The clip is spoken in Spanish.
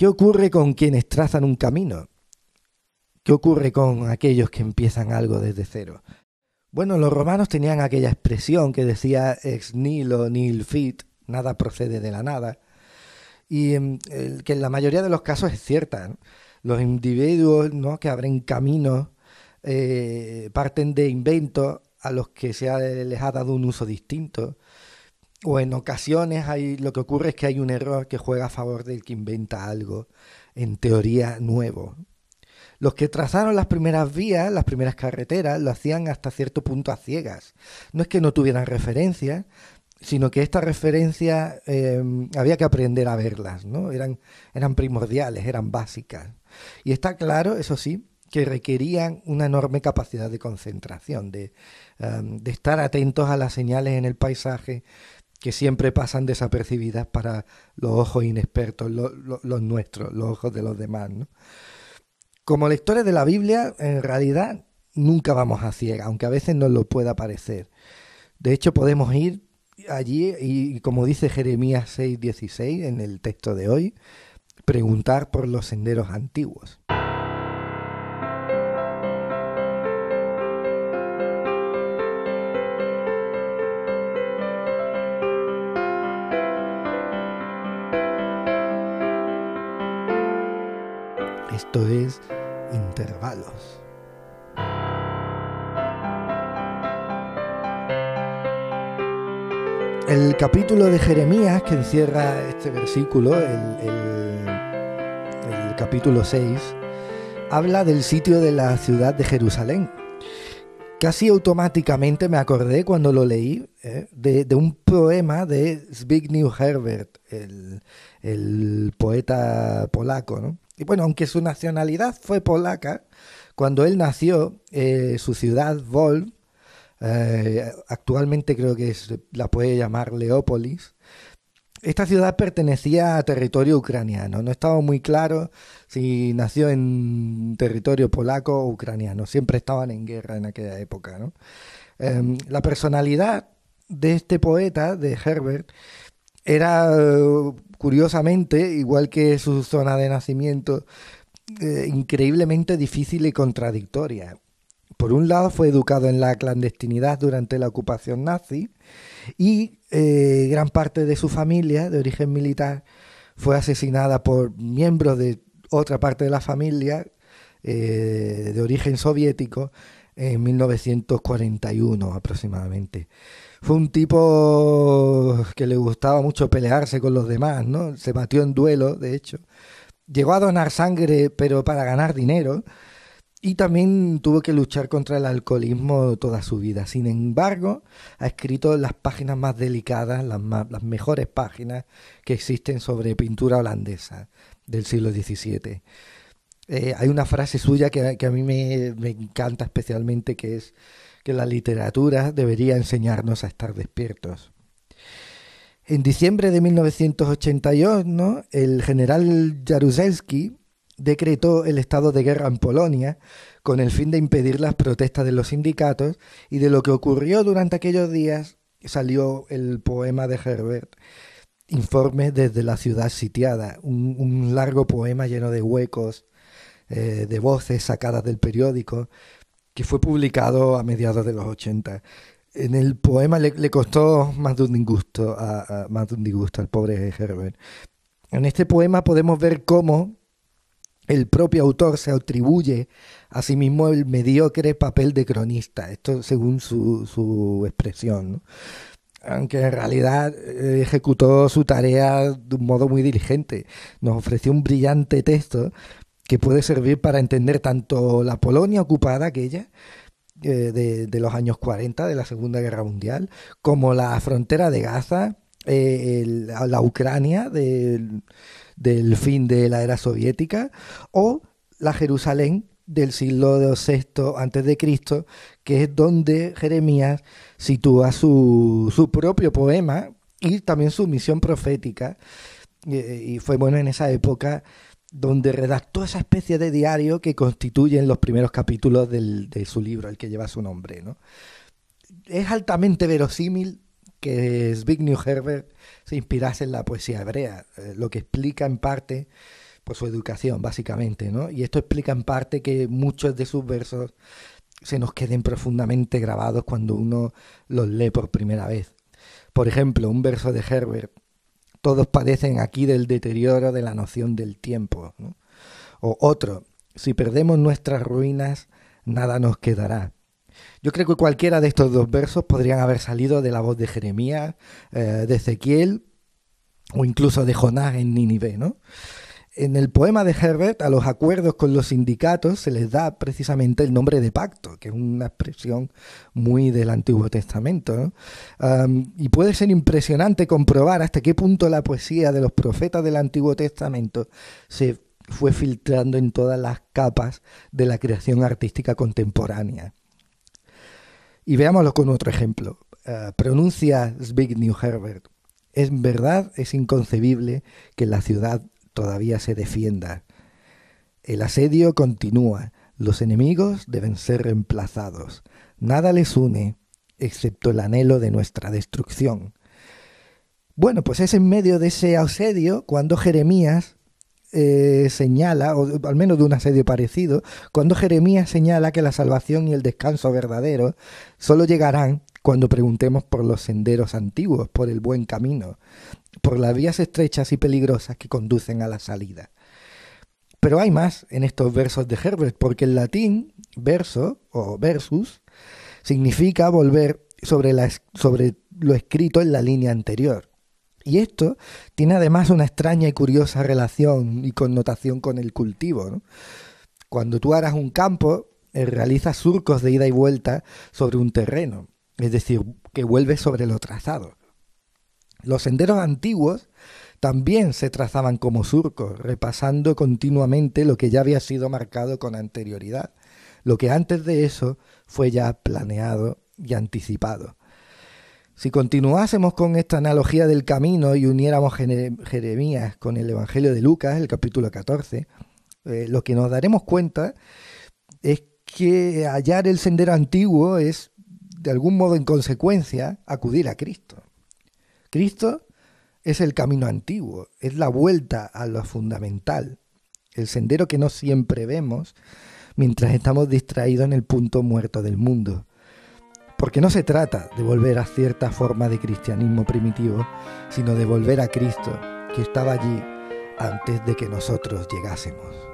¿Qué ocurre con quienes trazan un camino? ¿Qué ocurre con aquellos que empiezan algo desde cero? Bueno, los romanos tenían aquella expresión que decía ex nihilo nihil fit, nada procede de la nada, y em, que en la mayoría de los casos es cierta. Los individuos ¿no? que abren caminos eh, parten de inventos a los que se les ha dado un uso distinto. O en ocasiones hay, lo que ocurre es que hay un error que juega a favor del que inventa algo, en teoría nuevo. Los que trazaron las primeras vías, las primeras carreteras, lo hacían hasta cierto punto a ciegas. No es que no tuvieran referencias, sino que estas referencias em, había que aprender a verlas, ¿no? Eran, eran primordiales, eran básicas. Y está claro, eso sí, que requerían una enorme capacidad de concentración, de, em, de estar atentos a las señales en el paisaje que siempre pasan desapercibidas para los ojos inexpertos, los nuestros, los ojos de los demás. ¿no? Como lectores de la Biblia, en realidad nunca vamos a ciega, aunque a veces nos lo pueda parecer. De hecho, podemos ir allí y, como dice Jeremías 6:16 en el texto de hoy, preguntar por los senderos antiguos. Esto es intervalos. El capítulo de Jeremías que encierra este versículo, el, capítulo 6, habla del sitio de la ciudad de Jerusalén. Casi automáticamente me acordé cuando lo leí eh, de, un poema de Zbigniew Herbert, el, poeta polaco, ¿no? Y bueno, aunque su nacionalidad fue polaca, cuando él nació, eh, su ciudad, Vol, eh, actualmente creo que la puede llamar Leópolis, esta ciudad pertenecía a territorio ucraniano. No estaba muy claro si nació en territorio polaco o ucraniano. Siempre estaban en guerra en aquella época. Em, la personalidad de este poeta, de Herbert, era curiosamente, igual que su zona de nacimiento, eh, increíblemente difícil y contradictoria. Por un lado, fue educado en la clandestinidad durante la ocupación nazi y eh, gran parte de su familia, de origen militar, fue asesinada por miembros de otra parte de la familia, eh, de origen soviético, en 1941 aproximadamente fue un tipo que le gustaba mucho pelearse con los demás, ¿no? Se batió en duelo, de hecho. Llegó a donar sangre, pero para ganar dinero. Y también tuvo que luchar contra el alcoholismo toda su vida. Sin embargo, ha escrito las páginas más delicadas, las, las mejores páginas que existen sobre pintura holandesa del siglo XVII. Eh, hay una frase suya que, a mí me, encanta especialmente, que es que la literatura debería enseñarnos a estar despiertos. En diciembre de 1981, el general Jaruzelski decretó el estado de guerra en Polonia con el fin de impedir las protestas de los sindicatos y de lo que ocurrió durante aquellos días salió el poema de Herbert, Informe desde la ciudad sitiada, un, largo poema lleno de huecos, eh, de voces sacadas del periódico, que fue publicado a mediados de los 80. En el poema le, costó más de un disgusto a, más de un disgusto al pobre Herbert. En este poema podemos ver cómo el propio autor se atribuye a sí mismo el mediocre papel de cronista, esto según su, su expresión. Aunque en realidad eh, ejecutó su tarea de un modo muy diligente. Nos ofreció un brillante texto que puede servir para entender tanto la Polonia ocupada, aquella, eh, de, los años 40, de la Segunda Guerra Mundial, como la frontera de Gaza, eh, la Ucrania del, fin de la era soviética, o la Jerusalén del siglo VI antes de Cristo, que es donde Jeremías sitúa su, su propio poema y también su misión profética. Eh, y fue bueno en esa época donde redactó esa especie de diario que constituyen los primeros capítulos de su libro, el que lleva su nombre. ¿no? Es altamente verosímil que Zbigniew Herbert se inspirase en la poesía hebrea, eh, lo que explica en parte por su educación, básicamente, ¿no? Y esto explica en parte que muchos de sus versos se nos queden profundamente grabados cuando uno los lee por primera vez. Por ejemplo, un verso de Herbert, todos padecen aquí del deterioro de la noción del tiempo. O otro, si perdemos nuestras ruinas, nada nos quedará. Yo creo que cualquiera de estos dos versos podrían haber salido de la voz de Jeremías, eh, de Ezequiel o incluso de Jonás en Nínive, ¿no? En el poema de Herbert, a los acuerdos con los sindicatos se les da precisamente el nombre de pacto, que es una expresión muy del Antiguo Testamento. y puede ser impresionante comprobar hasta qué punto la poesía de los profetas del Antiguo Testamento se fue filtrando en todas las capas de la creación artística contemporánea. Y veámoslo con otro ejemplo. Uh, pronuncia Zbigniew Herbert. Es verdad, es inconcebible que la ciudad todavía se defienda. El asedio continúa. Los enemigos deben ser reemplazados. Nada les une excepto el anhelo de nuestra destrucción. Bueno, pues es en medio de ese asedio cuando Jeremías eh, señala, o al menos de un asedio parecido, cuando Jeremías señala que la salvación y el descanso verdadero solo llegarán cuando preguntemos por los senderos antiguos, por el buen camino, por las vías estrechas y peligrosas que conducen a la salida. Pero hay más en estos versos de Herbert, porque en latín verso o versus significa volver sobre, la, sobre lo escrito en la línea anterior. Y esto tiene además una extraña y curiosa relación y connotación con el cultivo. Cuando tú harás un campo, eh, realizas surcos de ida y vuelta sobre un terreno, es decir, que vuelves sobre lo trazado. Los senderos antiguos también se trazaban como surcos, repasando continuamente lo que ya había sido marcado con anterioridad, lo que antes de eso fue ya planeado y anticipado. Si continuásemos con esta analogía del camino y uniéramos Jeremías con el Evangelio de Lucas, el capítulo 14, eh, lo que nos daremos cuenta es que hallar el sendero antiguo es, de algún modo en consecuencia, acudir a Cristo. Cristo es el camino antiguo, es la vuelta a lo fundamental, el sendero que no siempre vemos mientras estamos distraídos en el punto muerto del mundo. Porque no se trata de volver a cierta forma de cristianismo primitivo, sino de volver a Cristo, que estaba allí antes de que nosotros llegásemos.